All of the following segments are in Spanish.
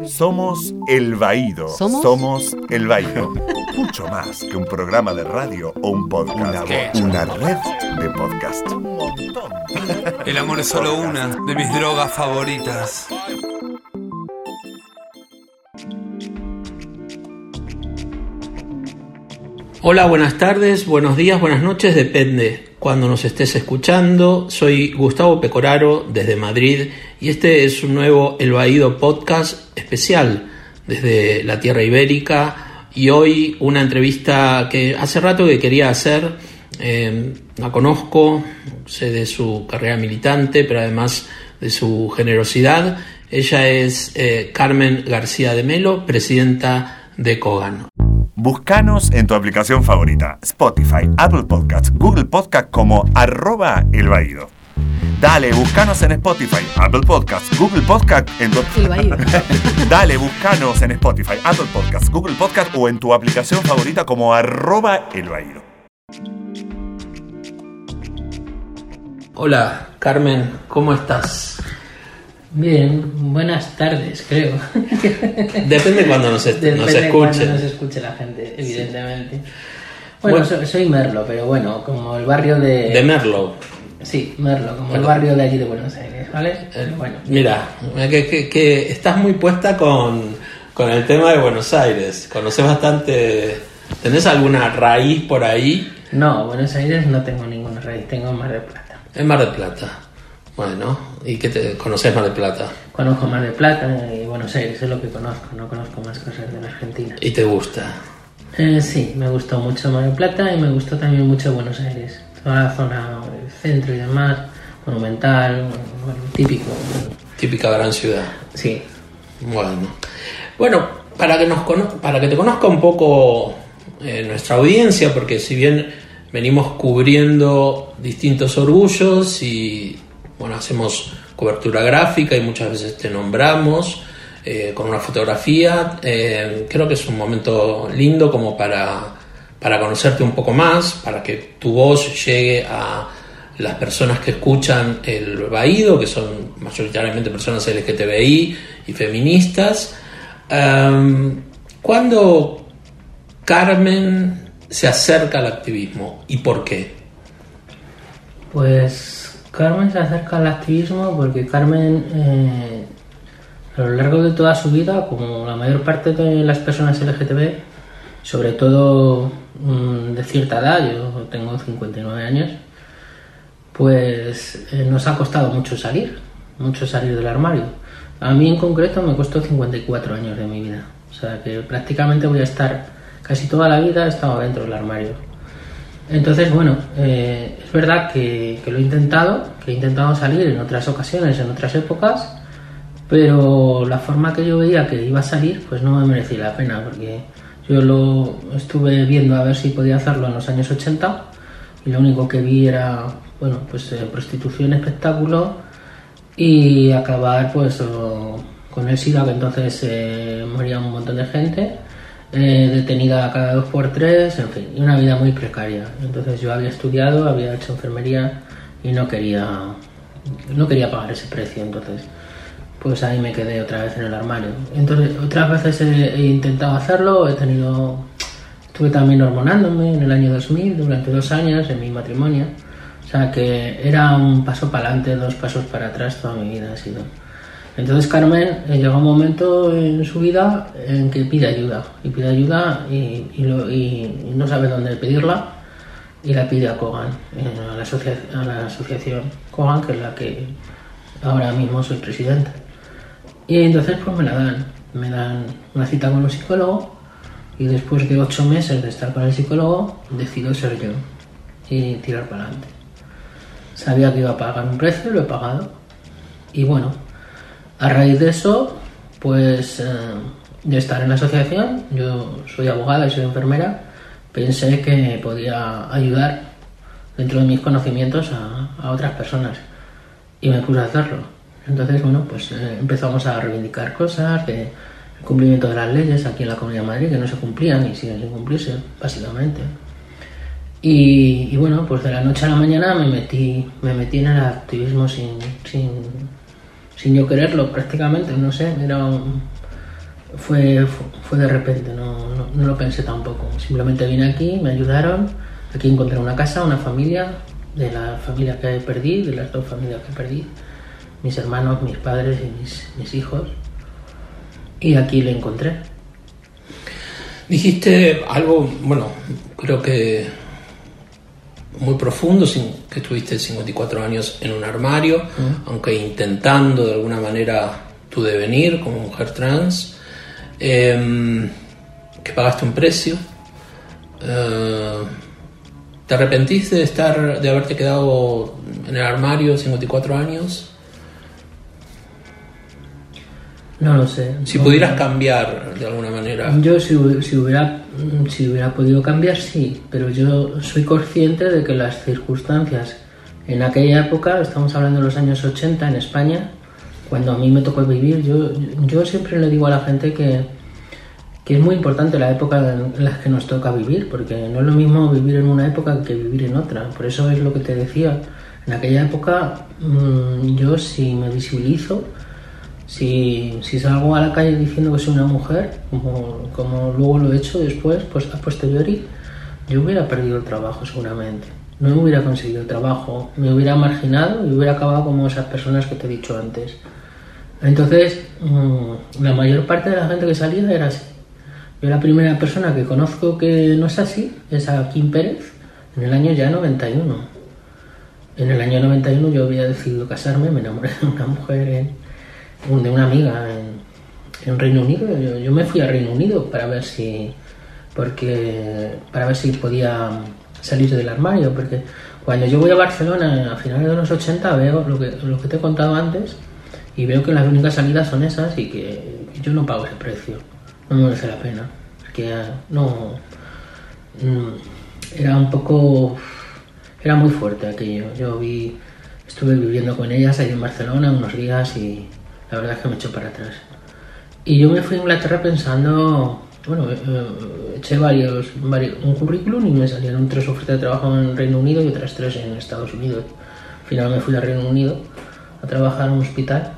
Somos El Baído. ¿Somos? El Baído. Mucho más que un programa de radio o un podcast. Una, red de podcast. Un montón. El amor es solo una de mis drogas favoritas. Hola, buenas tardes, buenos días, buenas noches, depende cuando nos estés escuchando. Soy Gustavo Pecoraro desde Madrid y este es un nuevo El Baído podcast especial desde la Tierra Ibérica y hoy una entrevista que hace rato que quería hacer. Eh, la conozco, sé de su carrera militante, pero además de su generosidad. Ella es eh, Carmen García de Melo, presidenta de Cogan. Buscanos en tu aplicación favorita, Spotify, Apple Podcasts, Google Podcasts como arroba el Baído. Dale, buscanos en Spotify, Apple Podcasts, Google Podcasts, en tu... Dale, buscanos en Spotify, Apple Podcasts, Google Podcasts o en tu aplicación favorita como arroba el Baído. Hola, Carmen, ¿cómo estás? Bien, buenas tardes, creo. Depende cuando nos, Depende nos escuche. cuando nos escuche la gente, evidentemente. Bueno, Bueno. so- soy Merlo, pero bueno, como el barrio de... De Merlo. Sí, Merlo, como el barrio de allí de Buenos Aires, ¿vale? Eh, Bueno, Mira, que, que- que estás muy puesta con, con el tema de Buenos Aires. Conoces bastante. ¿Tenés alguna raíz por ahí? no, Buenos Aires no tengo ninguna raíz, tengo Mar del Plata. En Mar del Plata. Bueno, ¿y qué te conoces Mar del Plata? Conozco Mar del Plata y Buenos Aires, es lo que conozco, no conozco más cosas de la Argentina. ¿Y te gusta? Eh, sí, me gustó mucho Mar del Plata y me gustó también mucho Buenos Aires. Toda la zona el centro y demás, monumental, bueno, típico. Típica gran ciudad. Sí, Bueno, bueno para, que nos cono- para que te conozca un poco eh, nuestra audiencia, porque si bien venimos cubriendo distintos orgullos y bueno, hacemos cobertura gráfica y muchas veces te nombramos eh, con una fotografía, eh, creo que es un momento lindo como para, para conocerte un poco más, para que tu voz llegue a las personas que escuchan el Baído, que son mayoritariamente personas LGTBI y feministas. Em, ¿Cuándo Carmen se acerca al activismo y por qué? pues Carmen se acerca al activismo porque Carmen eh, a lo largo de toda su vida, como la mayor parte de las personas LGTB, sobre todo mm, de cierta edad, yo tengo 59 años, pues eh, nos ha costado mucho salir, mucho salir del armario. A mí en concreto me costó 54 años de mi vida, o sea que prácticamente voy a estar casi toda la vida he dentro del armario. Entonces, bueno, eh, es verdad que, lo he intentado, que he intentado salir en otras ocasiones, en otras épocas, pero la forma que yo veía que iba a salir, pues no me merecía la pena, porque yo lo estuve viendo a ver si podía hacerlo en los años 80 y lo único que vi era, bueno, pues eh, prostitución, espectáculo y acabar pues o- con el SIDA, que entonces eh, moría un montón de gente, eh, detenida cada dos por tres, en fin, una vida muy precaria. Entonces yo había estudiado, había hecho enfermería y no quería, no quería pagar ese precio, entonces pues ahí me quedé otra vez en el armario. Entonces otras veces he, he intentado hacerlo, he tenido, estuve también hormonándome en el año 2000 durante dos años en mi matrimonio. O sea que era un paso para adelante, dos pasos para atrás toda mi vida ha sido. Entonces Carmen eh, llegó un momento en su vida en que pide ayuda y pide ayuda y, no sabe dónde pedirla y la pide a Kogan, eh, a, la asocia- a la asociación Kogan, que es la que ahora mismo soy presidente. Y entonces pues me la dan, me dan una cita con un psicólogo y después de ocho meses de estar con el psicólogo decido ser yo y tirar para adelante. Sabía que iba a pagar un precio, lo he pagado. Y bueno, a raíz de eso, pues eh, de estar en la asociación, yo soy abogada y soy enfermera, pensé que podía ayudar dentro de mis conocimientos a, a otras personas y me puse a hacerlo. Entonces, bueno, pues eh, empezamos a reivindicar cosas de el cumplimiento de las leyes aquí en la Comunidad de Madrid que no se cumplían y siguen sin cumplirse, básicamente. Y, y bueno, pues de la noche a la mañana me metí, me metí en el activismo sin, sin, sin yo quererlo prácticamente, no sé, era un- fue, fue de repente, no, no, no lo pensé tampoco. Simplemente vine aquí, me ayudaron, aquí encontré una casa, una familia, de la familia que perdí, de las dos familias que perdí, mis hermanos, mis padres y mis, mis hijos. Y aquí le encontré. Dijiste algo, bueno, creo que muy profundo, sin- que estuviste 54 años en un armario, aunque intentando de alguna manera tu devenir como mujer trans, em, que pagaste un precio. Eh, ¿Te arrepentiste de estar, de haberte quedado en el armario 54 años? No lo sé. Si No- pudieras cambiar de alguna manera. Yo si, si hubiera si hubiera podido cambiar sí, pero yo soy consciente de que las circunstancias en aquella época, estamos hablando de los años 80 en España, cuando a mí me tocó vivir, yo, yo siempre le digo a la gente que, que es muy importante la época en la que nos toca vivir, porque no es lo mismo vivir en una época que vivir en otra. Por eso es lo que te decía. En aquella época mm, yo si me visibilizo, si, salgo a la calle diciendo que soy una mujer, como, como luego lo he hecho después, pues a posteriori, yo hubiera perdido el trabajo seguramente. No hubiera conseguido el trabajo, me hubiera marginado y hubiera acabado como esas personas que te he dicho antes. Entonces, mm, la mayor parte de la gente que salía era así. Yo la primera persona que conozco que no es así es a Kim Pérez en el año ya 91. En el año 91 yo había decidido casarme, me enamoré de una mujer, en- de una amiga en, en Reino Unido. Yo, yo me fui a Reino Unido para ver si, porque, para ver si podía salir del armario, porque cuando yo voy a Barcelona a finales de los 80 veo lo que, lo que te he contado antes y veo que las únicas salidas son esas y que yo no pago ese precio, no me merece la pena, que no, mm, era un poco, era muy fuerte aquello, yo vi, estuve viviendo con ellas ahí en Barcelona unos días y la verdad es que me echó para atrás. Y yo me fui a Inglaterra pensando, bueno, eh, eh, eché varios, varios, un currículum y me salieron tres ofertas de trabajo en Reino Unido y otras tres en Estados Unidos. Al final me fui a Reino Unido a trabajar en un hospital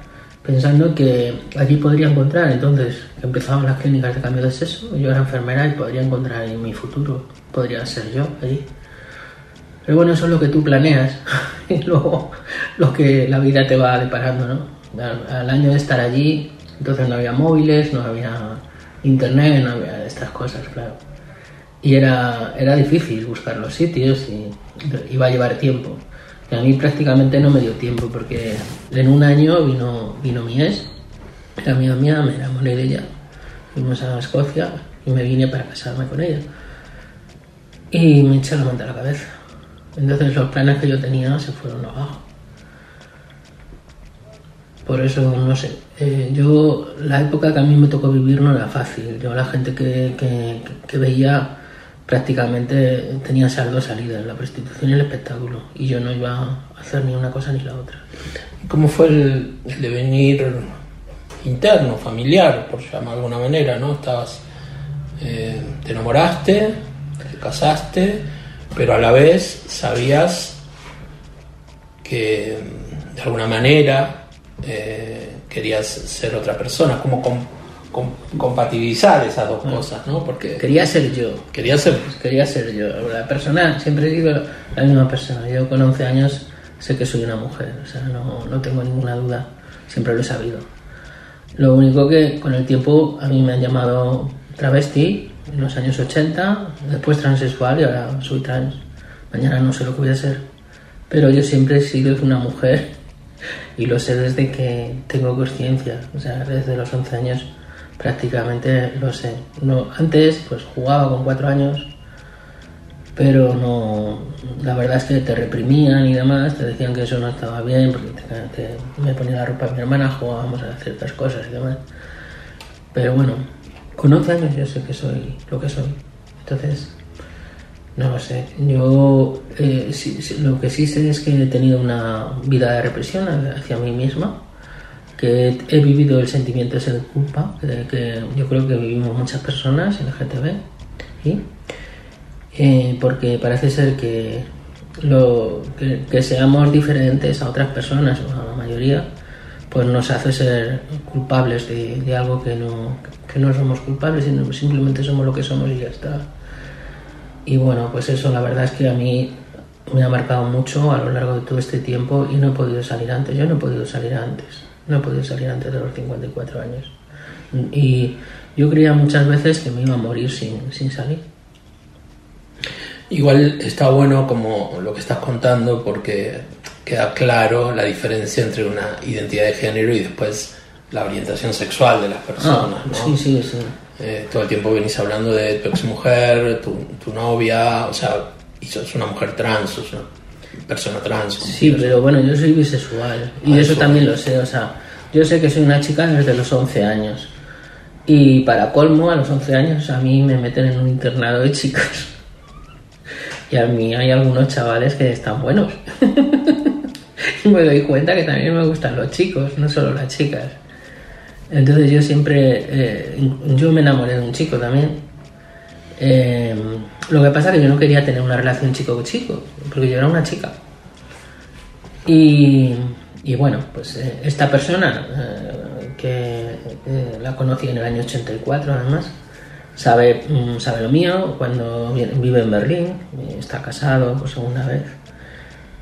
pensando que allí podría encontrar, entonces, que empezaban las clínicas de cambio de sexo, yo era enfermera y podría encontrar en mi futuro, podría ser yo allí. Pero bueno, eso es lo que tú planeas y luego lo que la vida te va deparando, ¿no? Al, año de estar allí, entonces no había móviles, no había internet, no había estas cosas, claro. Y era, era difícil buscar los sitios y iba a llevar tiempo. Y a mí prácticamente no me dio tiempo porque en un año vino, vino mi ex, era amiga mía, me enamoré de ella. Fuimos a Escocia y me vine para casarme con ella. Y me eché la manta a la cabeza. Entonces los planes que yo tenía se fueron abajo. Por eso, no sé, eh, yo la época que a mí me tocó vivir no era fácil. Yo la gente que, que, veía prácticamente tenía esas dos salidas, la prostitución y el espectáculo. Y yo no iba a hacer ni una cosa ni la otra. ¿Cómo fue el, el devenir interno, familiar, por llamar de alguna manera, ¿no? Estabas, eh, te enamoraste, te casaste, pero a la vez sabías que de alguna manera eh, querías ser otra persona, como com- com- compatibilizar esas dos cosas, ¿no? Porque Quería ser yo, querías ser quería ser yo. La persona, siempre sido la misma persona. Yo con 11 años sé que soy una mujer, o sea, no, no tengo ninguna duda, siempre lo he sabido. Lo único que con el tiempo a mí me han llamado travesti en los años 80, después transexual y ahora soy trans. Mañana no sé lo que voy a ser, pero yo siempre he sido una mujer y lo sé desde que tengo conciencia, o sea, desde los 11 años prácticamente lo sé. No, antes pues jugaba con 4 años, pero no, la verdad es que te reprimían y demás, te decían que eso no estaba bien, porque me ponía la ropa de mi hermana, jugábamos a ciertas cosas y demás. Pero bueno, con 11 años yo sé que soy lo que soy. Entonces, no lo sé. Yo eh, sí- lo que sí sé es que he tenido una vida de represión hacia mí misma, que he, vivido el sentimiento ese de culpa, que, que yo creo que vivimos muchas personas en LGTB, ¿sí? Eh, porque parece ser que, lo, que, seamos diferentes a otras personas, a la mayoría, pues nos hace ser culpables de, de algo que no, que no somos culpables, sino simplemente somos lo que somos y ya está. Y bueno, pues eso la verdad es que a mí me ha marcado mucho a lo largo de todo este tiempo y no he podido salir antes. Yo no he podido salir antes. No he podido salir antes de los 54 años. Y yo creía muchas veces que me iba a morir sin, sin salir. Igual está bueno como lo que estás contando porque queda claro la diferencia entre una identidad de género y después la orientación sexual de las personas. Ah, ¿no? Sí, sí, sí. Eh, todo el tiempo venís hablando de tu ex mujer, tu, tu novia, o sea, y sos una mujer trans, sos una persona trans. Sí, pero bueno, yo soy bisexual y Ah, eso eso. también lo sé, o sea, yo sé que soy una chica desde los 11 años y para colmo a los 11 años a mí me meten en un internado de chicos y a mí hay algunos chavales que están buenos y me doy cuenta que también me gustan los chicos, no solo las chicas. Entonces yo siempre, eh, yo me enamoré de un chico también. Eh, lo que pasa es que yo no quería tener una relación chico-chico, porque yo era una chica. Y, bueno, pues eh, esta persona, que la conocí en el año 84 además, sabe, mm, sabe lo mío, cuando vi- vive en Berlín, está casado por segunda vez.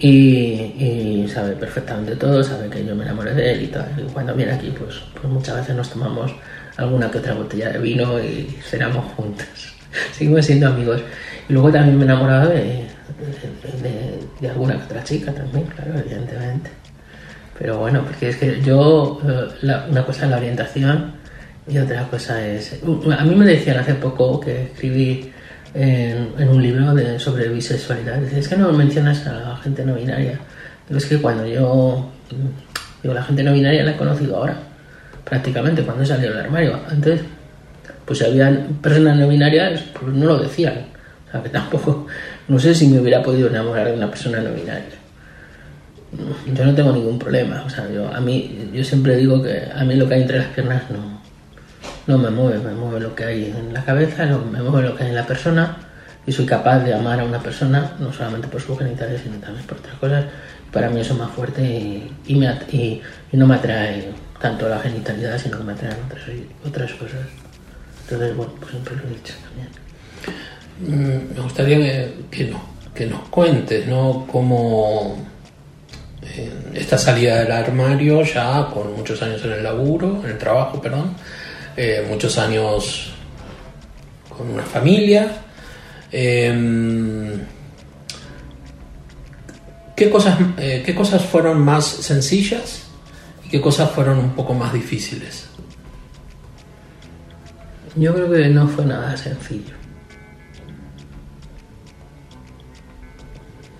Y, sabe perfectamente todo, sabe que yo me enamoré de él y tal. Y cuando viene aquí, pues, pues muchas veces nos tomamos alguna que otra botella de vino y cenamos juntos. Seguimos siendo amigos. Y luego también me he enamorado de- de alguna que otra chica también, claro, evidentemente. Pero bueno, porque es que yo, eh, la- una cosa es la orientación y otra cosa es... A mí me decían hace poco que escribí en, en un libro de, sobre bisexualidad, dice, es que no mencionas a la gente no binaria. Pero es que cuando yo... Digo, la gente no binaria la he conocido ahora, prácticamente, cuando he salido del armario. Antes, pues si habían personas no binarias, pues no lo decían. O sea, que tampoco... No sé si me hubiera podido enamorar de una persona no binaria yo no tengo ningún problema. O sea, yo, a mí, yo siempre digo que a mí lo que hay entre las piernas no, no me mueve, me mueve lo que hay en la cabeza, me mueve lo que hay en la persona y soy capaz de amar a una persona no solamente por sus genitales, sino también por otras cosas. Para mí eso es más fuerte y, y, me y- y no me atrae tanto la genitalidad, sino que me atraen otras, otras cosas. Entonces, bueno, pues siempre lo he dicho también. Mm, Me gustaría que, que que nos cuentes, ¿no? Cómo eh, esta salida del armario ya con muchos años en el laburo, en el trabajo, perdón, eh, muchos años con una familia. em, ¿qué, cosas, eh, ¿Qué cosas fueron más sencillas y qué cosas fueron un poco más difíciles? Yo creo que no fue nada sencillo.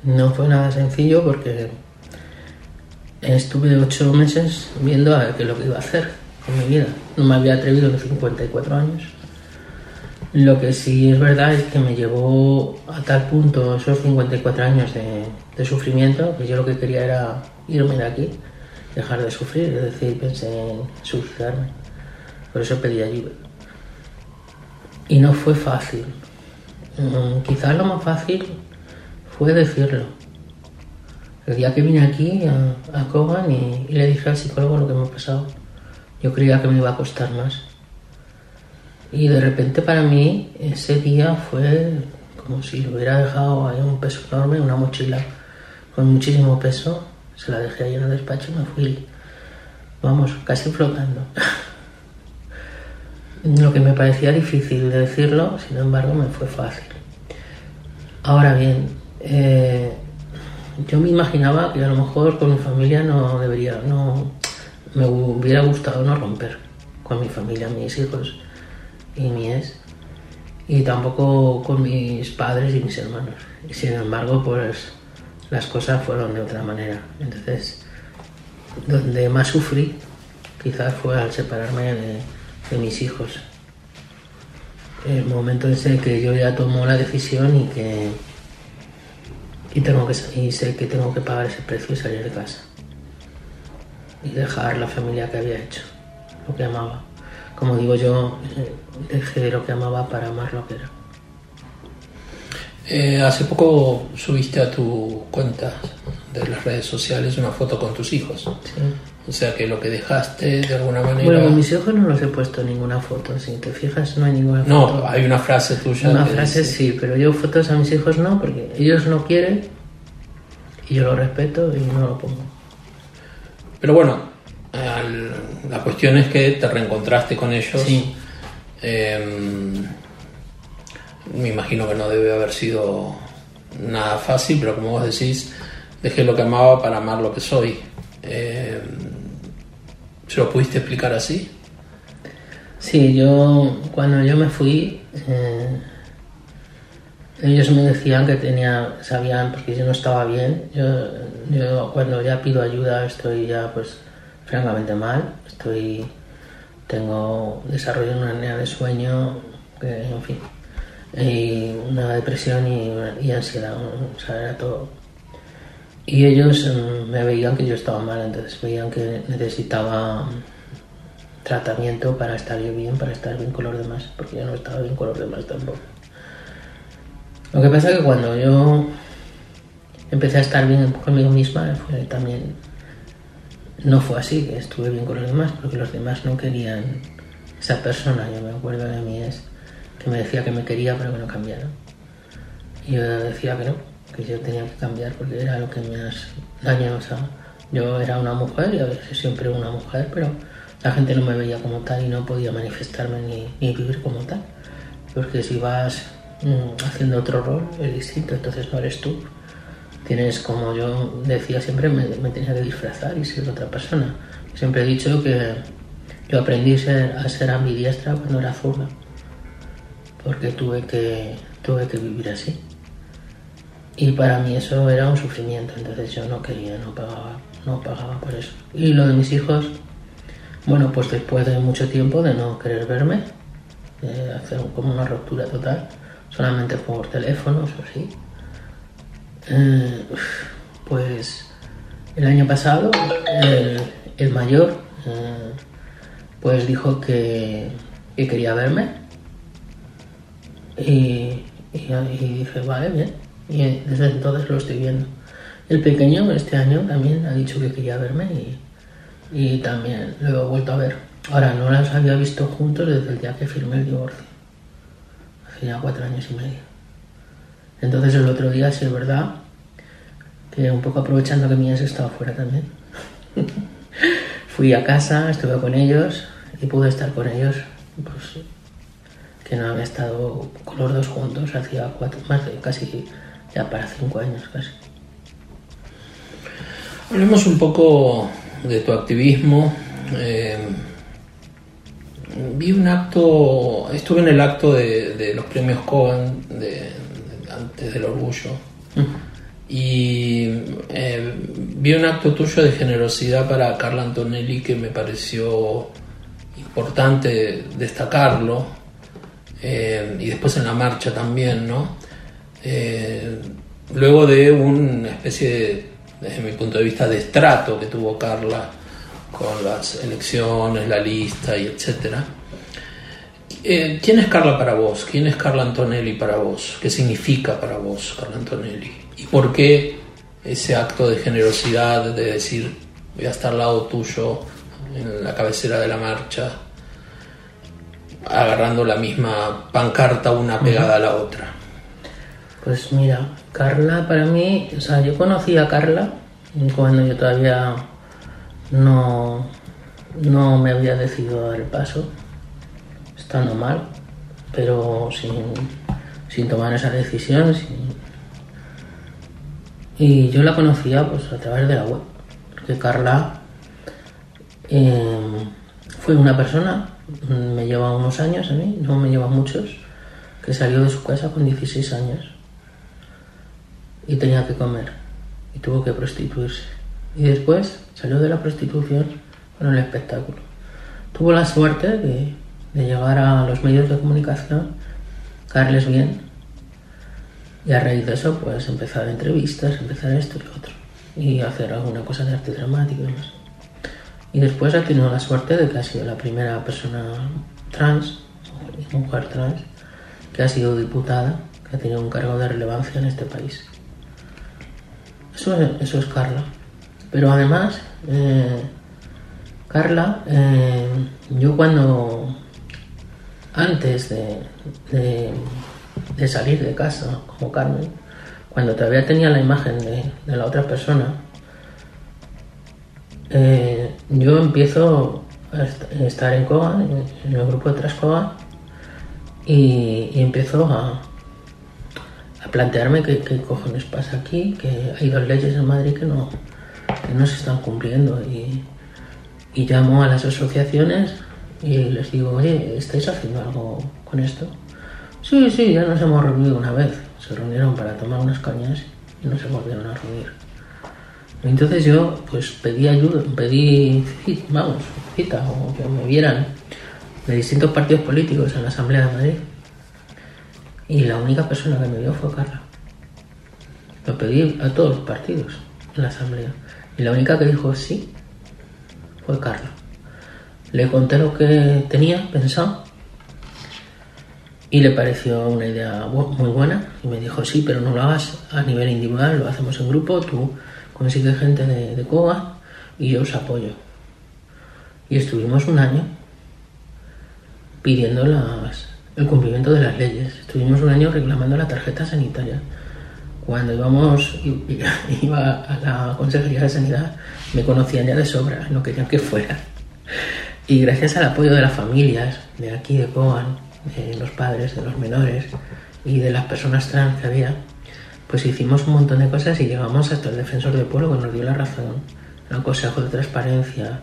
No fue nada sencillo porque estuve ocho meses viendo a qué lo que iba a hacer con mi vida. No me había atrevido a los 54 años. Lo que sí es verdad es que me llevó a tal punto esos 54 años de, de sufrimiento que yo lo que quería era irme de aquí, dejar de sufrir, es decir, pensé en suicidarme. Por eso pedí ayuda. Y no fue fácil. Mm, quizás lo más fácil fue decirlo. El día que vine aquí a, a y, y le dije al psicólogo lo que me ha pasado, yo creía que me iba a costar más. Y de repente para mí ese día fue como si le hubiera dejado ahí un peso enorme, una mochila con muchísimo peso. Se la dejé ahí en el despacho y me fui, vamos, casi flotando. Lo que me parecía difícil de decirlo, sin embargo, me fue fácil. Ahora bien, eh, yo me imaginaba que a lo mejor con mi familia no debería, no me hubiera gustado no romper con mi familia, mis hijos y mi ex, y tampoco con mis padres y mis hermanos. Y sin embargo, pues las cosas fueron de otra manera. Entonces, donde más sufrí, quizás fue al separarme de, mis hijos. El momento ese que yo ya tomo la decisión y que y tengo que y sé que tengo que pagar ese precio y salir de casa y dejar la familia que había hecho, lo que amaba. Como digo yo, eh, dejé lo que amaba para amar lo que era. Eh, hace poco subiste a tu cuenta de las redes sociales una foto con tus hijos. Sí. O sea que lo que dejaste de alguna manera... Bueno, con mis hijos no los he puesto ninguna foto, si te fijas no hay ninguna No, foto. hay una frase tuya. Una frase dice- sí, pero yo fotos a mis hijos no, porque ellos no quieren y yo lo respeto y no lo pongo. Pero bueno, al- la cuestión es que te reencontraste con ellos. Sí. Eh, me imagino que no debe haber sido nada fácil, pero como vos decís, dejé lo que amaba para amar lo que soy. Eh, ¿Se lo pudiste explicar así? Sí, yo cuando yo me fui, eh, ellos me decían que tenía, sabían, porque yo no estaba bien. Yo, yo cuando ya pido ayuda estoy ya pues francamente mal. Estoy, tengo desarrollo una apnea de sueño, en fin, y una depresión y, y ansiedad, o sea, era todo. Y ellos mm, me veían que yo estaba mal, entonces veían que necesitaba tratamiento para estar yo bien, para estar bien con los demás, porque yo no estaba bien con los demás tampoco. Lo que pasa es que cuando yo empecé a estar bien conmigo misma, fue también no fue así, que estuve bien con los demás, porque los demás no querían esa persona. Yo me acuerdo de mí es que me decía que me quería, pero que no cambiara. Y yo decía que no, que yo tenía que cambiar porque era lo que me has dañado. O sea, yo era una mujer y a veces siempre una mujer, pero la gente no me veía como tal y no podía manifestarme ni, ni vivir como tal. Porque si vas haciendo otro rol es distinto, entonces no eres tú. Tienes, como yo decía siempre, me, me tenía que disfrazar y ser otra persona. Siempre he dicho que yo aprendí ser- a ser ambidiestra cuando era zurda, porque tuve que, tuve que vivir así. Y para mí eso era un sufrimiento, entonces yo no quería, no pagaba, no pagaba por eso. Y lo de mis hijos, bueno, pues después de mucho tiempo de no querer verme, de hacer como una ruptura total, solamente por teléfonos o sí, eh, pues el año pasado el, el mayor eh, pues dijo que, que quería verme y, y, y dije, vale, bien. Y desde entonces lo estoy viendo. El pequeño este año también ha dicho que quería verme y, y también lo he vuelto a ver. Ahora, no las había visto juntos desde el día que firmé el divorcio. Ya cuatro años y medio. Entonces el otro día, sí es verdad, que un poco aprovechando que Mías estaba fuera también. Fui a casa, estuve con ellos y pude estar con ellos, pues que no había estado con los dos juntos hacía cuatro, más de casi ya para cinco años casi. Hablemos un poco de tu activismo. Eh, vi un acto, estuve en el acto de, de los premios Cohen de, de- antes del orgullo y eh, vi un acto tuyo de generosidad para Carla Antonelli que me pareció importante destacarlo eh, y después en la marcha también, ¿no? Eh, luego de una especie de, desde mi punto de vista, de estrato que tuvo Carla con las elecciones, la lista y etcétera. Eh, ¿Quién es Carla para vos? ¿Quién es Carla Antonelli para vos? ¿Qué significa para vos Carla Antonelli? ¿Y por qué ese acto de generosidad de decir voy a estar al lado tuyo en la cabecera de la marcha, agarrando la misma pancarta una pegada a la otra? Pues mira, Carla para mí, o sea, yo conocí a Carla cuando yo todavía no, no me había decidido a dar el paso, estando mal, pero sin, sin tomar esa decisión. sin- Y yo la conocía pues a través de la web, porque Carla eh, fue una persona, me lleva unos años a mí, no me lleva muchos, que salió de su casa con 16 años y tenía que comer y tuvo que prostituirse. Y después salió de la prostitución con el espectáculo. Tuvo la suerte de, de llegar a los medios de comunicación, caerles bien y a raíz de eso pues empezar entrevistas, empezar esto y lo otro y hacer alguna cosa de arte dramático y demás. Y después ha tenido la suerte de que ha sido la primera persona trans, mujer trans, que ha sido diputada, que ha tenido un cargo de relevancia en este país. Eso es, eso es Carla. Pero además, eh, Carla, eh, yo cuando, antes de, salir de casa como Carmen, cuando todavía tenía la imagen de, la otra persona, eh, yo empiezo a est- a estar en COA, en el grupo de Trascoa, y, y empiezo a, a plantearme qué, qué cojones pasa aquí, que hay dos leyes en Madrid que no, que no se están cumpliendo. Y, y llamo a las asociaciones y les digo, oye, ¿estáis haciendo algo con esto? Sí, sí, ya nos hemos reunido una vez. Se reunieron para tomar unas cañas y no se volvieron a reunir. Entonces yo pues pedí ayuda, pedí, vamos, cita o que me vieran de distintos partidos políticos en la Asamblea de Madrid. Y la única persona que me vio fue Carla. Lo pedí a todos los partidos en la Asamblea. Y la única que dijo sí fue Carla. Le conté lo que tenía pensado y le pareció una idea muy buena y me dijo sí, pero no lo hagas a nivel individual, lo hacemos en grupo, tú consigues gente de, de y yo os apoyo. Y estuvimos un año pidiendo el cumplimiento de las leyes. Estuvimos un año reclamando la tarjeta sanitaria. Cuando íbamos, iba a la Consejería de Sanidad, me conocían ya de sobra, no querían que fuera. Y gracias al apoyo de las familias, de aquí, de Coan, de los padres, de los menores y de las personas trans que había, pues hicimos un montón de cosas y llegamos hasta el defensor del pueblo que nos dio la razón, al Consejo de Transparencia,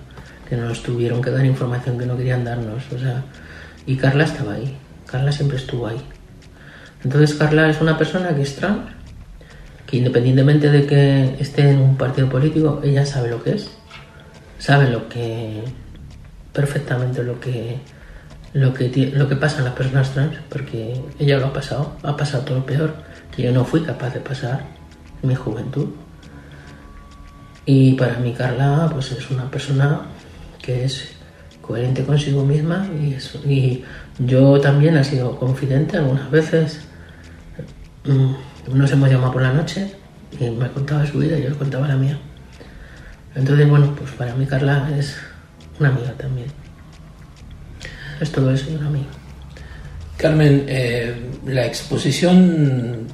que nos tuvieron que dar información que no querían darnos, o sea, y Carla estaba ahí, Carla siempre estuvo ahí. Entonces Carla es una persona que es trans, que independientemente de que esté en un partido político, ella sabe lo que es, sabe lo que perfectamente lo que lo que lo que pasa en las personas trans, porque ella lo ha pasado, ha pasado todo lo peor que yo no fui capaz de pasar en mi juventud. Y para mí Carla pues es una persona que es coherente consigo misma y yo también he sido confidente algunas veces. Mm, Nos hemos llamado por la noche y me contaba su vida y yo le contaba la mía. Entonces, bueno, pues para mí Carla es una amiga también. Es todo eso y una amiga. Carmen, eh, la exposición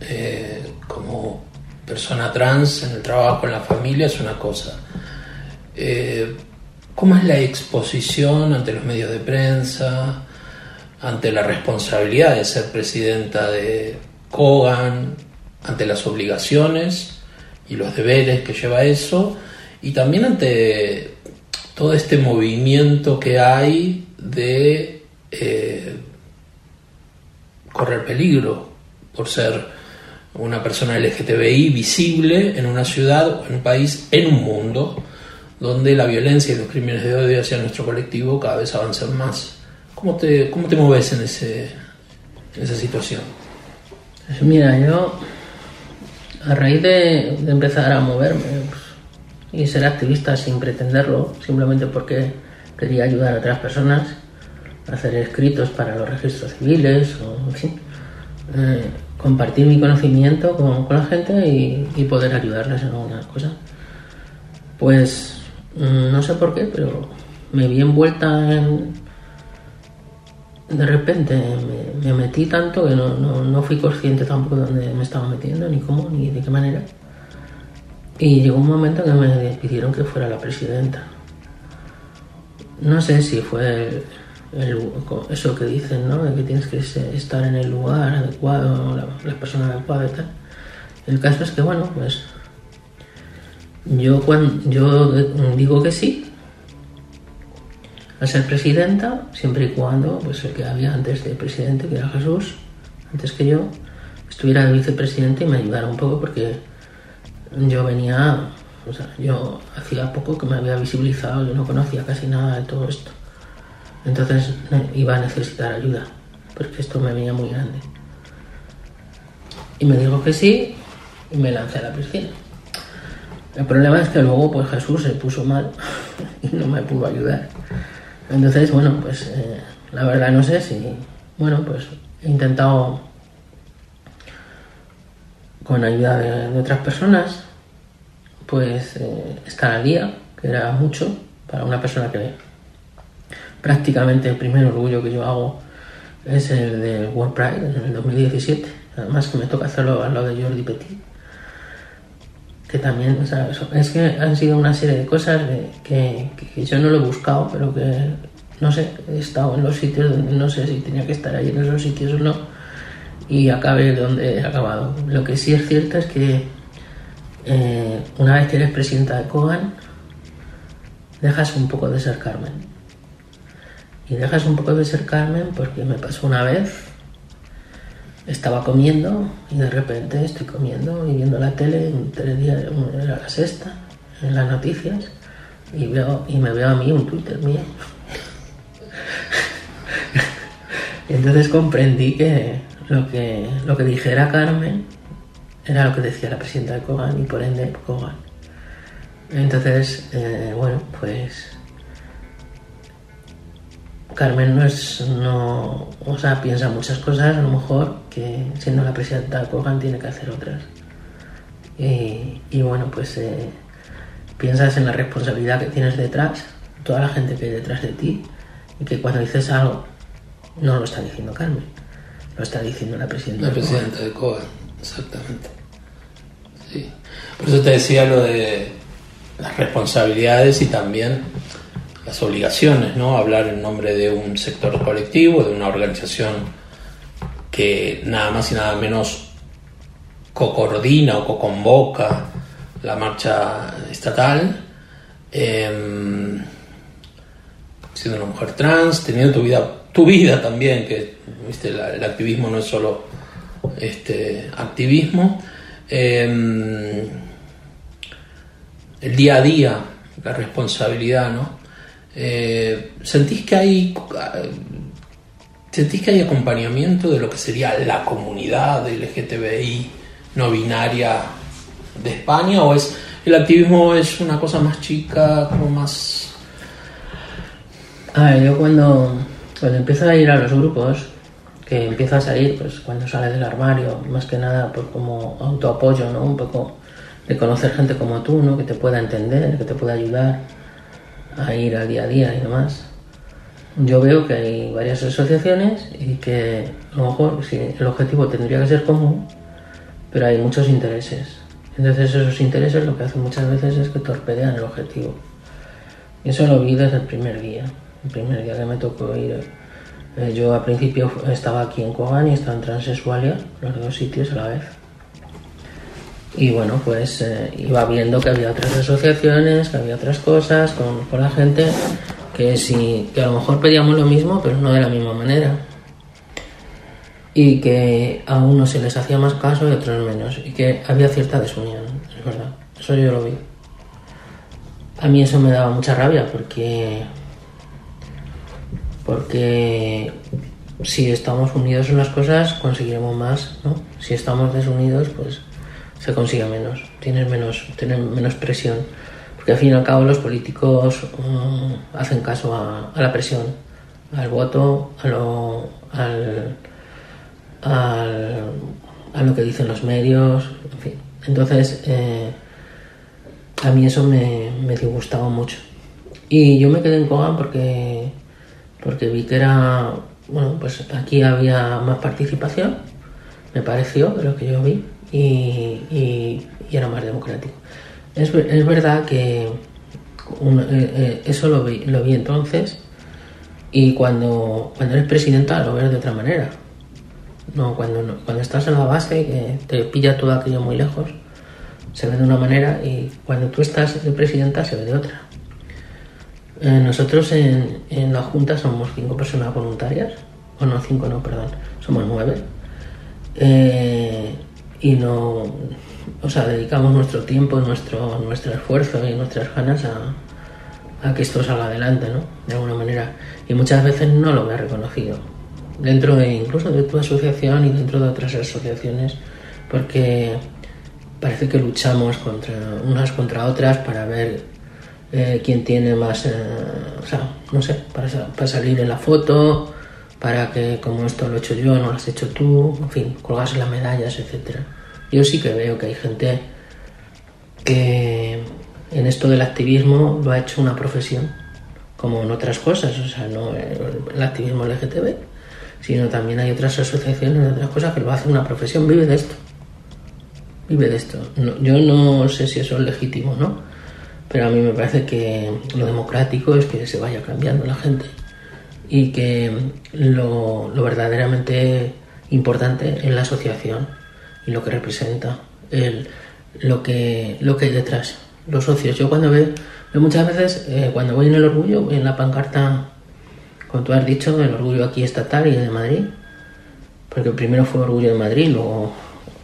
eh, como persona trans en el trabajo, en la familia, es una cosa. Eh, ¿Cómo es la exposición ante los medios de prensa, ante la responsabilidad de ser presidenta de Kogan, ante las obligaciones y los deberes que lleva eso, y también ante todo este movimiento que hay de eh, correr peligro por ser una persona LGTBI visible en una ciudad en un país, en un mundo donde la violencia y los crímenes de odio hacia nuestro colectivo cada vez avanzan más. ¿Cómo te, cómo te mueves en, ese, en esa situación? Pues mira, yo a raíz de, empezar a moverme pues, y ser activista sin pretenderlo, simplemente porque quería ayudar a otras personas a hacer escritos para los registros civiles o en eh, compartir mi conocimiento con, la gente y, y poder ayudarles en alguna cosa. Pues mm, no sé por qué, pero me vi envuelta en, de repente me, me metí tanto que no, no, no fui consciente tampoco de dónde me estaba metiendo, ni cómo, ni de qué manera. Y llegó un momento que me pidieron que fuera la presidenta. No sé si fue el- el- eso que dicen, ¿no? De que tienes que estar en el lugar adecuado, la, la persona adecuada y tal. El caso es que, bueno, pues yo, cuando, yo digo que sí, a ser presidenta, siempre y cuando pues el que había antes de presidente, que era Jesús, antes que yo, estuviera de vicepresidente y me ayudara un poco porque yo venía, o sea, yo hacía poco que me había visibilizado, yo no conocía casi nada de todo esto. Entonces eh, iba a necesitar ayuda, porque esto me venía muy grande. Y me dijo que sí y me lancé a la piscina. El problema es que luego pues Jesús se puso mal y no me pudo ayudar. Entonces, bueno, pues eh, la verdad no sé si, bueno, pues he intentado con ayuda de, otras personas, pues eh, estar al día, que era mucho, para una persona que prácticamente el primer orgullo que yo hago es el de World Pride en el 2017. Además que me toca hacerlo al lado de Jordi Petit. Que también, o sea, es que han sido una serie de cosas que, que, yo no lo he buscado, pero que, no sé, he estado en los sitios donde no sé si tenía que estar ahí en esos sitios o no, y acabé donde he acabado. Lo que sí es cierto es que eh, una vez que eres presidenta de Kogan, dejas un poco de ser Carmen. Y dejas un poco de ser Carmen porque me pasó una vez, estaba comiendo y de repente estoy comiendo y viendo la tele, en días era la sexta, en las noticias, y, veo, y me veo a mí un Twitter mío. entonces comprendí que lo que, lo que dijera Carmen era lo que decía la presidenta de Kogan y por ende Kogan. Entonces, eh, bueno, pues Carmen no es, no, o sea, piensa muchas cosas, a lo mejor que siendo la presidenta de Kogan tiene que hacer otras. Y, bueno, pues eh, piensas en la responsabilidad que tienes detrás, toda la gente que hay detrás de ti, y que cuando dices algo, no lo está diciendo Carmen, lo está diciendo la presidenta. La presidenta de Kogan, exactamente. Por eso te decía lo de las responsabilidades y también las obligaciones, ¿no? Hablar en nombre de un sector colectivo, de una organización que nada más y nada menos co-coordina o co-convoca la marcha estatal, em, siendo una mujer trans, teniendo tu vida, tu vida también, que ¿viste? el activismo no es solo este, activismo. Em, el día a día, la responsabilidad, ¿no? Eh, ¿Sentís que hay sentís que hay acompañamiento de lo que sería la comunidad LGTBI no binaria de España o es el activismo es una cosa más chica, como más a ver, yo cuando, cuando empiezo a ir a los grupos, que empiezas a ir, pues cuando sales del armario, más que nada por como autoapoyo, ¿no? Un poco de conocer gente como tú, ¿no? Que te pueda entender, que te pueda ayudar a ir al día a día y demás. Yo veo que hay varias asociaciones y que a lo mejor sí, el objetivo tendría que ser común, pero hay muchos intereses. Entonces esos intereses lo que hacen muchas veces es que torpedean el objetivo. Y eso lo vi desde el primer día. El primer día que me tocó ir. Eh, yo al principio estaba aquí en Kogan y estaba en Transexualia, los dos sitios a la vez y bueno, pues eh, iba viendo que había otras asociaciones, que había otras cosas con, la gente, que, sí, que a lo mejor pedíamos lo mismo, pero no de la misma manera. Y que a unos se les hacía más caso y a otros menos. Y que había cierta desunión, es. Eso yo lo vi. A mí eso me daba mucha rabia porque. Porque si estamos unidos en las cosas conseguiremos más, ¿no? Si estamos desunidos, pues se consigue menos, tienes menos, tienen menos presión. Porque al fin y al cabo los políticos mm, hacen caso a, la presión, al voto, a lo, al, a lo que dicen los medios, en fin. Entonces, eh, a mí eso me, me disgustaba mucho. Y yo me quedé en Kogan porque, porque vi que era, bueno, pues aquí había más participación, me pareció, de lo que yo vi y, era más democrático. Es, verdad que eh, eh, eso lo vi, entonces y cuando, cuando eres presidenta lo ves de otra manera. No, cuando, cuando estás en la base, te pilla todo aquello muy lejos, se ve de una manera y cuando tú estás de presidenta se ve de otra. Eh, nosotros en, la Junta somos cinco personas voluntarias, o no, cinco no, perdón, somos nueve y no, o sea, dedicamos nuestro tiempo, nuestro, nuestro esfuerzo y nuestras ganas a, que esto salga adelante, ¿no? De alguna manera. Y muchas veces no lo he reconocido. Dentro de, incluso de tu asociación y dentro de otras asociaciones, porque parece que luchamos contra unas contra otras para ver eh, quién tiene más, eh, o sea, no sé, para, para salir en la foto, para que como esto lo he hecho yo, no lo has hecho tú, en fin, colgarse las medallas, etc. Yo sí que veo que hay gente que en esto del activismo lo ha hecho una profesión, como en otras cosas, o sea, no el activismo LGTB, sino también hay otras asociaciones, otras cosas que lo hacen una profesión, vive de esto. Vive de esto. yo no sé si eso es legítimo, ¿no? Pero a mí me parece que lo democrático es que se vaya cambiando la gente y que lo, verdaderamente importante es la asociación y lo que representa, el, lo, que, lo que hay detrás, los socios. Yo cuando veo, muchas veces, eh, cuando voy en el orgullo, en la pancarta, como tú has dicho, el orgullo aquí estatal y de Madrid, porque primero fue orgullo de Madrid, luego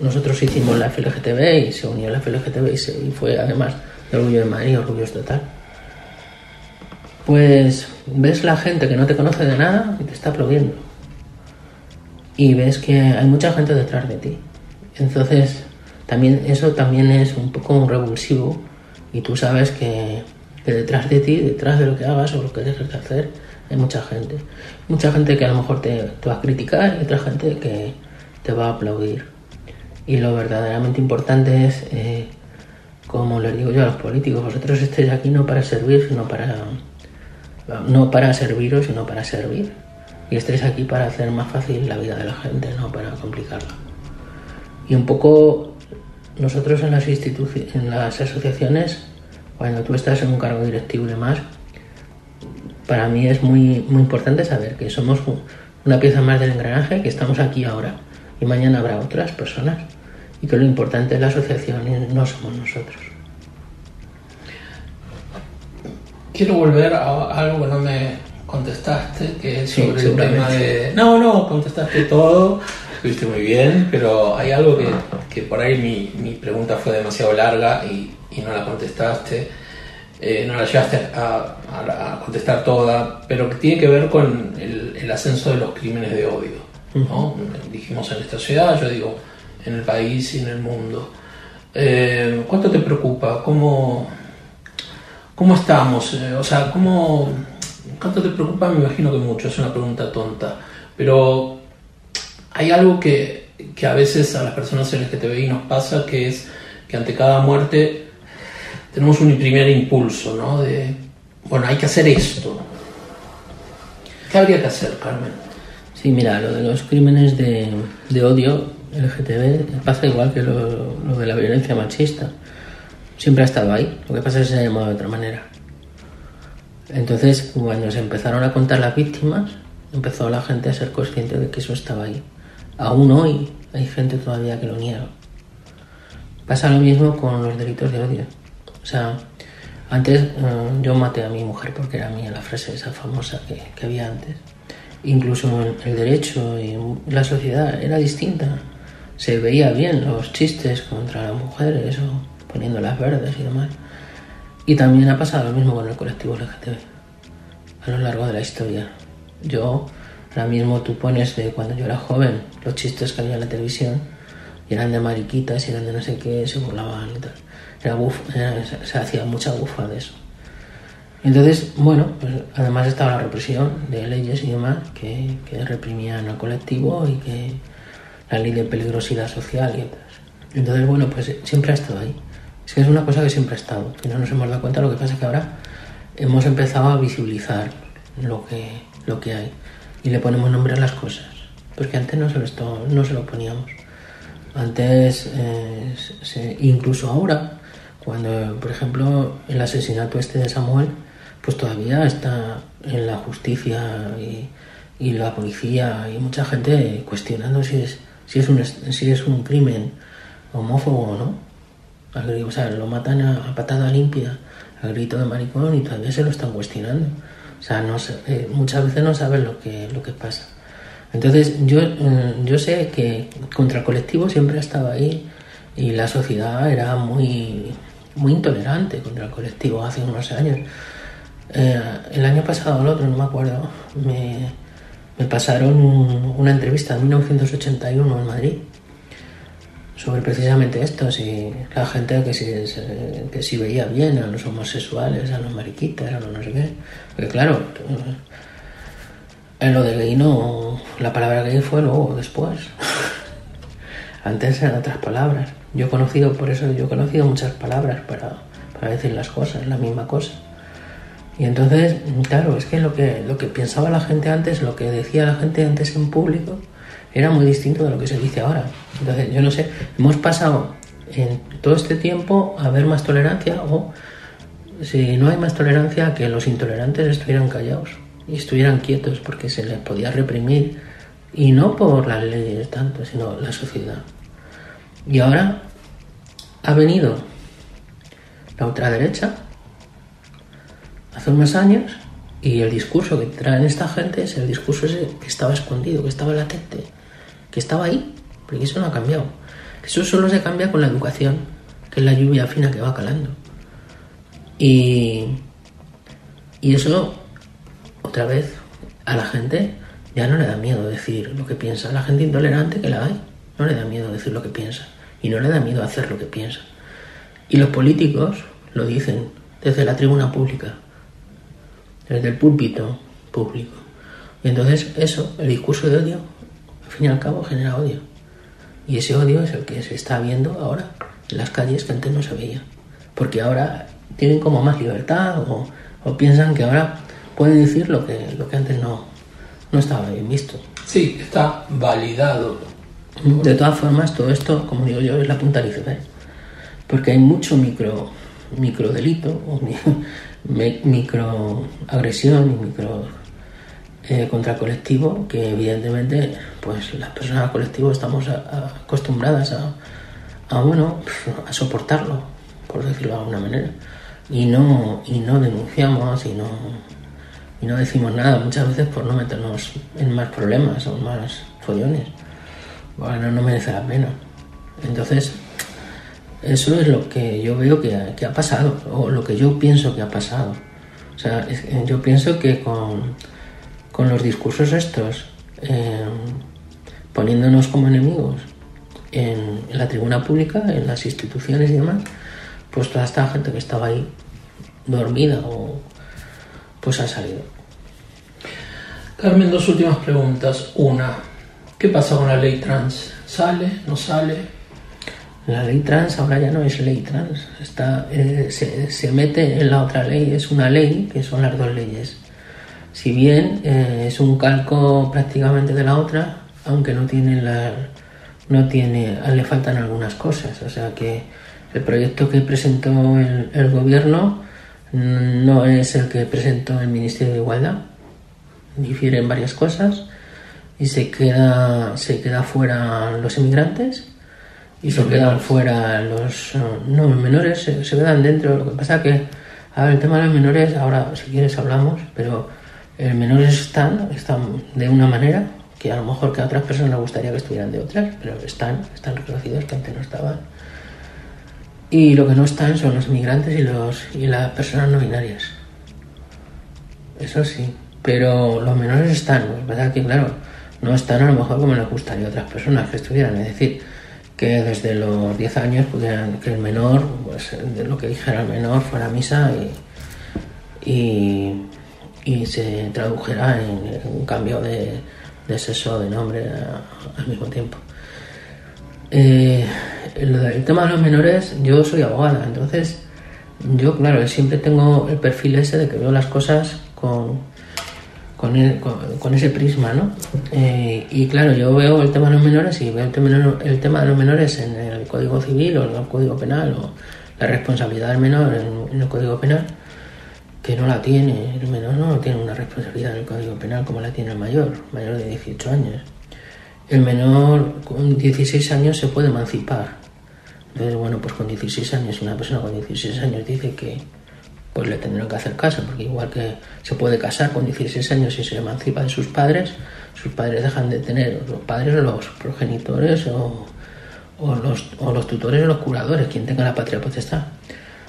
nosotros hicimos la FLGTB y se unió la FLGTB y, y fue además el orgullo de Madrid, orgullo estatal pues ves la gente que no te conoce de nada y te está aplaudiendo. Y ves que hay mucha gente detrás de ti. Entonces, también eso también es un poco un revulsivo y tú sabes que, detrás de ti, detrás de lo que hagas o lo que dejes de hacer, hay mucha gente. Mucha gente que a lo mejor te, va a criticar y otra gente que te va a aplaudir. Y lo verdaderamente importante es, eh, como les digo yo a los políticos, vosotros estéis aquí no para servir, sino para no para serviros, sino para servir. Y estéis aquí para hacer más fácil la vida de la gente, no para complicarla. Y un poco nosotros en las, en las asociaciones, cuando tú estás en un cargo directivo y demás, para mí es muy, muy importante saber que somos una pieza más del engranaje, que estamos aquí ahora y mañana habrá otras personas y que lo importante es la asociación y no somos nosotros. quiero volver a algo que no me contestaste, que es sobre el tema de... No, no, contestaste todo, estuviste muy bien, pero hay algo que, que por ahí mi, mi, pregunta fue demasiado larga y, y no la contestaste, eh, no la llegaste a, a, contestar toda, pero que tiene que ver con el, el ascenso de los crímenes de odio. ¿no? Dijimos en esta ciudad, yo digo en el país y en el mundo. Eh, ¿Cuánto te preocupa? ¿Cómo, ¿Cómo estamos? Eh, o sea, ¿cómo, ¿cuánto te preocupa? Me imagino que mucho, es una pregunta tonta. Pero hay algo que, que a veces a las personas veí nos pasa, que es que ante cada muerte tenemos un primer impulso, ¿no? De, bueno, hay que hacer esto. ¿Qué habría que hacer, Carmen? Sí, mira, lo de los crímenes de, de odio LGTB pasa igual que lo, lo de la violencia machista siempre ha estado ahí, lo que pasa es que se ha llamado de otra manera. Entonces, cuando se empezaron a contar las víctimas, empezó la gente a ser consciente de que eso estaba ahí. Aún hoy hay gente todavía que lo niega. Pasa lo mismo con los delitos de odio. O sea, antes eh, yo maté a mi mujer porque era mía la frase esa famosa que, había antes. Incluso el, derecho y la sociedad era distinta. Se veía bien los chistes contra las mujeres o poniendo las verdes y demás. Y también ha pasado lo mismo con el colectivo LGTB a lo largo de la historia. Yo, ahora mismo tú pones de cuando yo era joven los chistes que había en la televisión y eran de mariquitas y eran de no sé qué, se burlaban y tal. Era se, hacía mucha bufa de eso. Entonces, bueno, pues además estaba la represión de leyes y demás que, que reprimían al colectivo y que la ley de peligrosidad social y tal. Entonces, bueno, pues siempre ha estado ahí. Es que es una cosa que siempre ha estado, que no nos hemos dado cuenta, lo que pasa es que ahora hemos empezado a visibilizar lo que, lo que hay y le ponemos nombre a las cosas, porque antes no se lo, no se lo poníamos. Antes, eh, incluso ahora, cuando, por ejemplo, el asesinato este de Samuel, pues todavía está en la justicia y, la policía y mucha gente cuestionando si es, si es, un, si es un crimen homófobo o no o sea, lo matan a, patada limpia, al grito de maricón y todavía se lo están cuestionando. O sea, no eh, muchas veces no saben lo que, lo que pasa. Entonces, yo, eh, yo sé que contra el colectivo siempre ha estado ahí y la sociedad era muy, muy intolerante contra el colectivo hace unos años. Eh, el año pasado, el otro, no me acuerdo, me, me pasaron una entrevista en 1981 en Madrid sobre precisamente esto, si la gente que si, que si veía bien a los homosexuales, a los mariquitas, a los no sé qué. Porque claro, en lo de gay no, la palabra gay fue luego, después. Antes eran otras palabras. Yo he conocido, por eso yo he conocido muchas palabras para, para decir las cosas, la misma cosa. Y entonces, claro, es que lo que, lo que pensaba la gente antes, lo que decía la gente antes en público, era muy distinto de lo que se dice ahora. Entonces, yo no sé, hemos pasado en todo este tiempo a ver más tolerancia o si no hay más tolerancia que los intolerantes estuvieran callados y estuvieran quietos porque se les podía reprimir y no por las leyes tanto, sino la sociedad. Y ahora ha venido la ultraderecha hace unos años y el discurso que traen esta gente es el discurso ese que estaba escondido, que estaba latente, que estaba ahí, porque eso no ha cambiado. Eso solo se cambia con la educación, que es la lluvia fina que va calando. Y, y eso, otra vez, a la gente ya no le da miedo decir lo que piensa. La gente intolerante que la hay, no le da miedo decir lo que piensa. Y no le da miedo hacer lo que piensa. Y los políticos lo dicen desde la tribuna pública desde el púlpito público. Y entonces eso, el discurso de odio, al fin y al cabo genera odio. Y ese odio es el que se está viendo ahora en las calles que antes no se veía. Porque ahora tienen como más libertad o, piensan que ahora pueden decir lo que, lo que antes no, no estaba bien visto. Sí, está validado. De todas formas, todo esto, como digo yo, es la punta del iceberg. Porque hay mucho micro, micro delito o microagresión y micro eh, contra colectivo que evidentemente pues las personas colectivo estamos acostumbradas a, a, bueno a soportarlo por decirlo de alguna manera y no y no denunciamos y no y no decimos nada muchas veces por no meternos en más problemas o más follones bueno no merece la pena entonces eso es lo que yo veo que, ha pasado, o lo que yo pienso que ha pasado. O sea, yo pienso que con, los discursos estos, em, poniéndonos como enemigos en, la tribuna pública, en las instituciones y demás, pues toda esta gente que estaba ahí dormida o pues ha salido. Carmen, dos últimas preguntas. Una, ¿qué pasa con la ley trans? ¿Sale? ¿No sale? La ley trans ahora ya no es ley trans, está, eh, se, mete en la otra ley, es una ley que son las dos leyes. Si bien eh, es un calco prácticamente de la otra, aunque no tiene la, no tiene, le faltan algunas cosas. O sea que el proyecto que presentó el, el gobierno no es el que presentó el Ministerio de Igualdad, difieren varias cosas y se queda, se queda fuera los inmigrantes y se quedan fuera los no menores se, quedan dentro. Lo que pasa que el tema de los menores ahora si quieres hablamos pero los menores están están de una manera que a lo mejor que a otras personas les gustaría que estuvieran de otras pero están están reconocidos que antes no estaban y lo que no están son los inmigrantes y los y las personas no binarias. Eso sí pero los menores están. Es verdad que claro no están a lo mejor como les gustaría a otras personas que estuvieran. Es decir que desde los 10 años pudieran, que el menor, pues de lo que dijera el menor fuera misa y, y, se tradujera en, un cambio de, de, sexo, de nombre al mismo tiempo. Eh, el, tema de los menores, yo soy abogada, entonces yo, claro, siempre tengo el perfil ese de que veo las cosas con, con, ese prisma, ¿no? Eh, y claro, yo veo el tema de los menores y veo el tema, el tema de los menores en el Código Civil o en el Código Penal o la responsabilidad del menor en, el Código Penal, que no la tiene, el menor no tiene una responsabilidad en el Código Penal como la tiene el mayor, mayor de 18 años. El menor con 16 años se puede emancipar. Entonces, bueno, pues con 16 años, una persona con 16 años dice que pues le tendrán que hacer caso, porque igual que se puede casar con 16 años y se emancipa de sus padres, sus padres dejan de tener, los padres o los progenitores o, los, o los tutores o los curadores, quien tenga la patria potestad,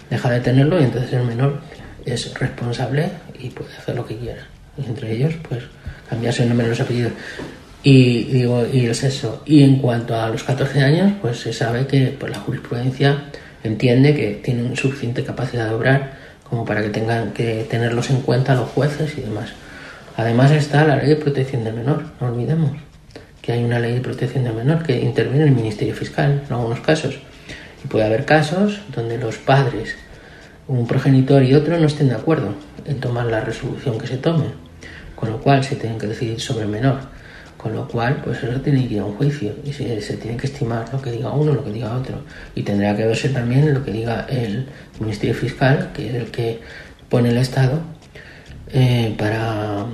deja de tenerlo y entonces el menor es responsable y puede hacer lo que quiera. Y entre ellos, pues cambiarse el nombre y los apellidos. Y digo, y es eso. Y en cuanto a los 14 años, pues se sabe que pues, la jurisprudencia entiende que tienen suficiente capacidad de obrar como para que tengan que tenerlos en cuenta los jueces y demás. Además está la ley de protección del menor, no olvidemos que hay una ley de protección del menor que interviene el Ministerio Fiscal en algunos casos. Y puede haber casos donde los padres un progenitor y otro no estén de acuerdo en tomar la resolución que se tome, con lo cual se tienen que decidir sobre el menor, con lo cual pues eso tiene que ir a un juicio y se, tiene que estimar lo que diga uno, lo que diga otro y tendrá que verse también lo que diga el Ministerio Fiscal, que es el que pone el Estado eh, para,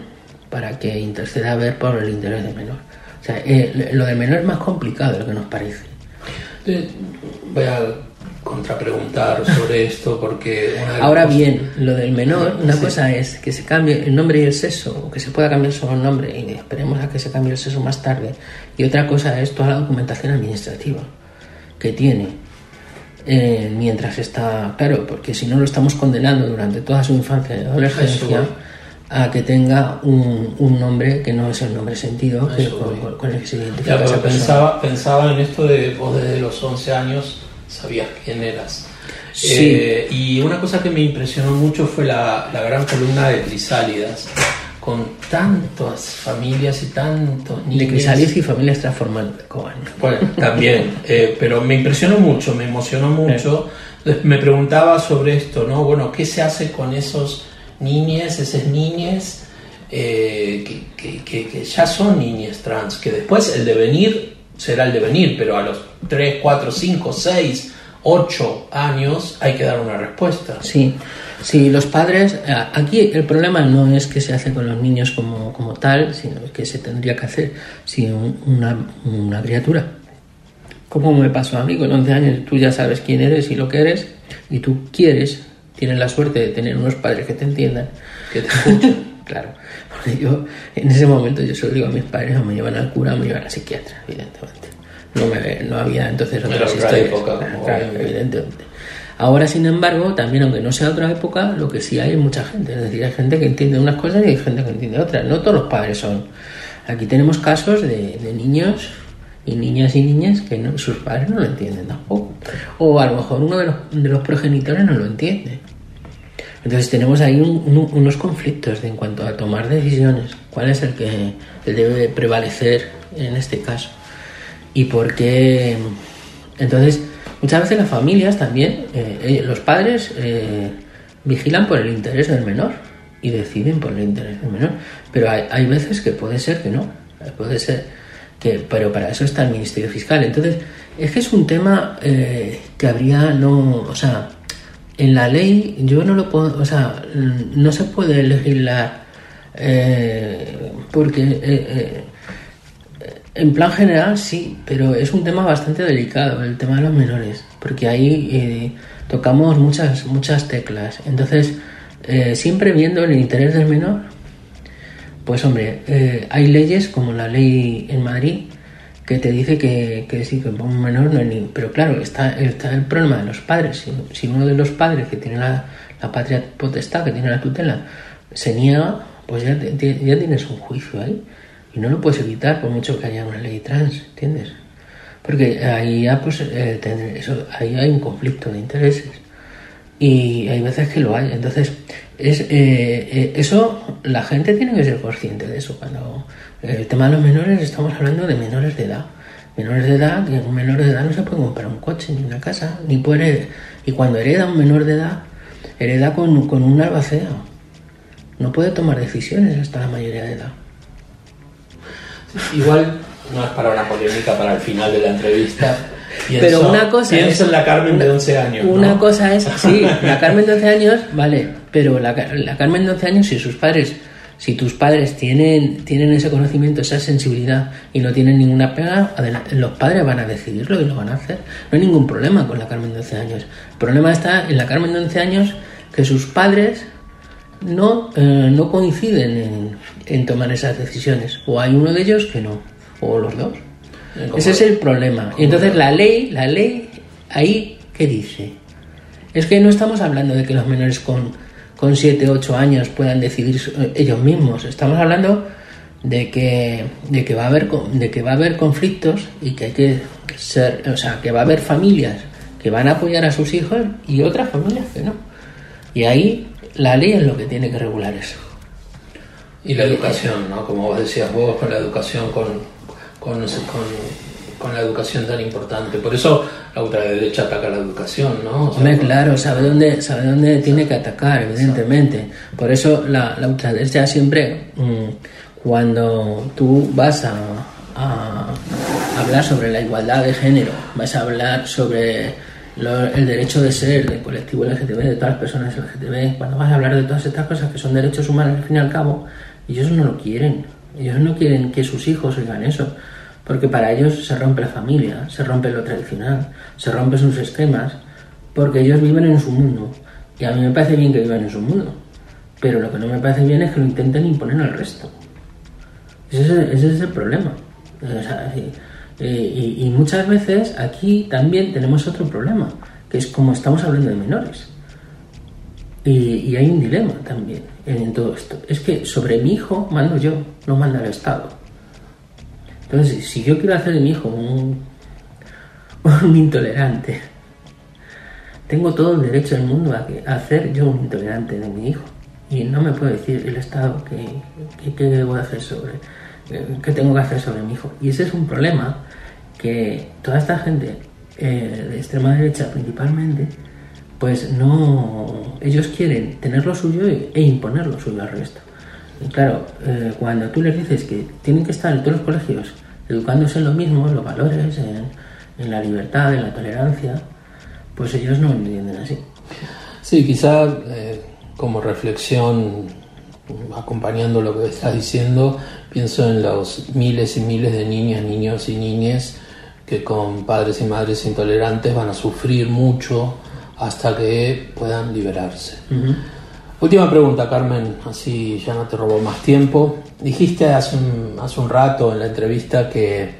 para que interceda a ver por el interés del menor. O sea, eh, lo del menor es más complicado de lo que nos parece. Eh, Voy a contrapreguntar sobre esto porque... una Ahora cosas- bien, lo del menor, una Sí. cosa es que se cambie el nombre y el sexo, o que se pueda cambiar solo el nombre y esperemos a que se cambie el sexo más tarde. Y otra cosa es toda la documentación administrativa que tiene eh, mientras está, claro, porque si no lo estamos condenando durante toda su infancia y adolescencia a que tenga un, un nombre que no es el nombre sentido que- con, con el que se identifica Ya, esa pero persona. pensaba, pensaba en esto de vos desde los 11 años sabías quién eras. Sí. Eh, y una cosa que me impresionó mucho fue la, la gran columna de Crisálidas, con tantas familias y tantos niños. De Crisálidas y familias transformantes. Coban. Bueno, también, eh, pero me impresionó mucho, me emocionó mucho. Entonces me preguntaba sobre esto, ¿no? Bueno, ¿qué se hace con esos niñes, esas niñes eh, que, que- que- que ya son niñas trans? Que después el devenir será el devenir, pero a los 3, 4, 5, 6, 8 años hay que dar una respuesta. Sí, sí, los padres, a- aquí el problema no es que se hace con los niños como, como tal, sino que se tendría que hacer si un- una, una criatura. Como me pasó a mí con 11 años, tú ya sabes quién eres y lo que eres, y tú quieres, tienes la suerte de tener unos padres que te entiendan, Que te escuchen. claro, porque yo en ese momento yo solo digo a mis padres, o me llevan al cura o me llevan al psiquiatra, evidentemente. No, me, no había entonces otras otra historias. época, Claro, obviamente. evidentemente. Ahora, sin embargo, también aunque no sea otra época, lo que sí hay es mucha gente. Es decir, hay gente que entiende unas cosas y hay gente que entiende otras. No todos los padres son. Aquí tenemos casos de, de niños y niñas y niñas que no- sus padres no lo entienden tampoco. O a lo mejor uno de los, de los progenitores no lo entiende. Entonces tenemos ahí un- un- unos conflictos en cuanto a tomar decisiones. ¿Cuál es el que debe prevalecer en este caso? Y por qué. Entonces, muchas veces las familias también, eh, eh, los padres eh, vigilan por el interés del menor y deciden por el interés del menor. Pero hay, hay veces que puede ser que no. Puede ser que. Pero para eso está el Ministerio Fiscal. Entonces, es que es un tema eh, que habría no. O sea, en la ley yo no lo puedo. O sea, no se puede legislar. eh, porque. eh, eh, en plan general sí, pero es un tema bastante delicado, el tema de los menores, porque ahí eh, tocamos muchas, muchas teclas. Entonces, siempre viendo el interés del menor, pues hombre, hay leyes como la ley en Madrid que te dice que, que sí, que un menor no es ni... Pero claro, está, está el problema de los padres. Si, si uno de los padres que tiene la, la patria potestad, que tiene la tutela, se niega, pues ya, ya tienes un juicio ahí. Y no lo puedes evitar por mucho que haya una ley trans, ¿entiendes? Porque ahí ya pues eh, eso, ahí hay un conflicto de intereses. Y hay veces que lo hay. Entonces, es, eh, eh, eso, la gente tiene que ser consciente de eso. Cuando el tema de los menores, estamos hablando de menores de edad. Menores de edad, que un menor de edad no se puede comprar un coche ni una casa, ni puede. Y cuando hereda un menor de edad, hereda con, con un albacea. No puede tomar decisiones hasta la mayoría de edad. Igual no es para una polémica para el final de la entrevista. Pienso- Pero una cosa pienso es- en la Carmen una- de 11 años. ¿no? Una cosa es, sí, la Carmen de 11 años, vale, pero la, la Carmen de 11 años, si sus padres, si tus padres tienen, tienen ese conocimiento, esa sensibilidad y no tienen ninguna pega, los padres van a decidirlo y lo van a hacer. No hay ningún problema con la Carmen de 11 años. El problema está en la Carmen de 11 años que sus padres no, eh, no coinciden en, en tomar esas decisiones. O hay uno de ellos que no, o los dos. Ese es el problema. Y entonces la ley, la ley, ahí, ¿qué dice? Es que no estamos hablando de que los menores con, con 7, 8 años puedan decidir eh, ellos mismos. Estamos hablando de que, de que va a haber de que va a haber conflictos y que hay que ser, o sea, que va a haber familias que van a apoyar a sus hijos y otras familias que no. Y ahí la ley es lo que tiene que regular eso. Y la educación, ¿no? Como vos decías vos, con la educación, con, con, con, con la educación tan importante. Por eso la ultraderecha ataca la educación, ¿no? Hombre, claro, sabe dónde, sabe dónde tiene que atacar, evidentemente. Por eso la, la ultraderecha siempre, mm, cuando tú vas a, a hablar sobre la igualdad de género, vas a hablar sobre lo- el derecho de ser del colectivo LGTB, de todas las personas LGTB, cuando vas a hablar de todas estas cosas que son derechos humanos al fin y al cabo, ellos no lo quieren. Ellos no quieren que sus hijos oigan eso, porque para ellos se rompe la familia, se rompe lo tradicional, se rompen sus esquemas, porque ellos viven en su mundo. Y a mí me parece bien que vivan en su mundo, pero lo que no me parece bien es que lo intenten imponer al resto. Ese es el, problema. Y- y muchas veces aquí también tenemos otro problema, que es como estamos hablando de menores. Y, y hay un dilema también en todo esto. Es que sobre mi hijo mando yo, no manda el Estado. Entonces, si yo quiero hacer de mi hijo un, intolerante, tengo todo el derecho del mundo a, hacer yo un intolerante de mi hijo. Y no me puede decir el Estado qué que, que debo de hacer sobre, eh, qué tengo que hacer sobre mi hijo. Y ese es un problema que toda esta gente eh, de extrema derecha principalmente, pues no, ellos quieren tener lo suyo e imponer lo suyo al resto. Y claro, eh, cuando tú les dices que tienen que estar en todos los colegios educándose en lo mismo, en los valores, en, en la libertad, en la tolerancia, pues ellos no lo entienden así. Sí, quizá eh, como reflexión, acompañando lo que estás diciendo, pienso en los miles y miles de niñas, niños y niñas que con padres y madres intolerantes van a sufrir mucho hasta que puedan liberarse. Última pregunta, Carmen, así ya no te robo más tiempo. Dijiste hace un, hace un rato en la entrevista que,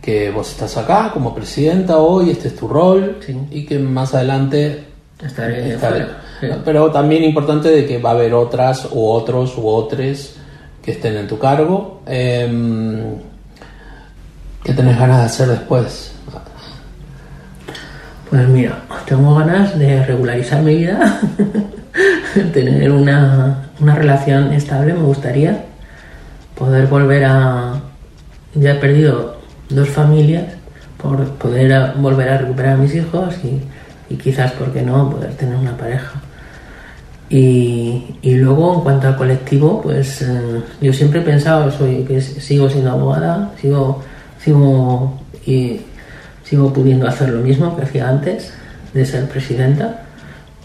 que vos estás acá como presidenta hoy, este es tu rol, Sí. y que más adelante Estaré estaré- sí. Pero también importante de que va a haber otras u otros u otros que estén en tu cargo. Em, ¿Qué tenés ganas de hacer después? Pues mira, tengo ganas de regularizar mi vida, tener una, una relación estable, me gustaría poder volver a... Ya he perdido dos familias, por poder volver a recuperar a mis hijos y, y quizás, ¿por qué no?, poder tener una pareja. Y, y luego, en cuanto al colectivo, pues eh, yo siempre he pensado, soy, que sigo siendo abogada, sigo, sigo, y, sigo pudiendo hacer lo mismo que hacía antes de ser presidenta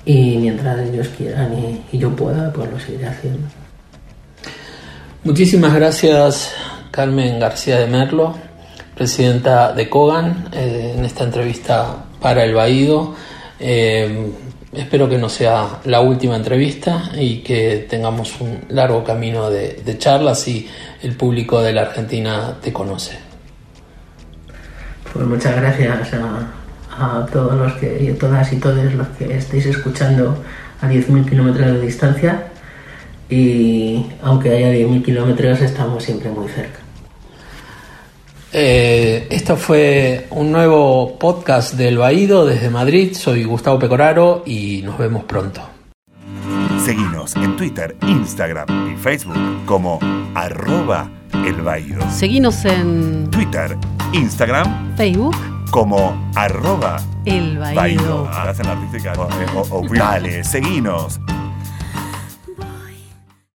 y mientras ellos quieran y, y yo pueda, pues lo seguiré haciendo. Muchísimas gracias, Carmen García de Merlo, presidenta de Cogan, eh, en esta entrevista para el Baído. Eh, espero que no sea la última entrevista y que tengamos un largo camino de, de charlas y el público de la Argentina te conoce. Pues muchas gracias a, a todos los que, y a todas y todos los que estéis escuchando a 10.000 kilómetros de distancia y aunque haya 10.000 kilómetros estamos siempre muy cerca. Eh, esto fue un nuevo podcast del Baído desde Madrid. Soy Gustavo Pecoraro y nos vemos pronto. Seguinos en Twitter, Instagram y Facebook como arroba el Baído. Seguinos en Twitter, Instagram Facebook, como arroba El Baído. Hacen artística. O- o- o- Dale, seguinos.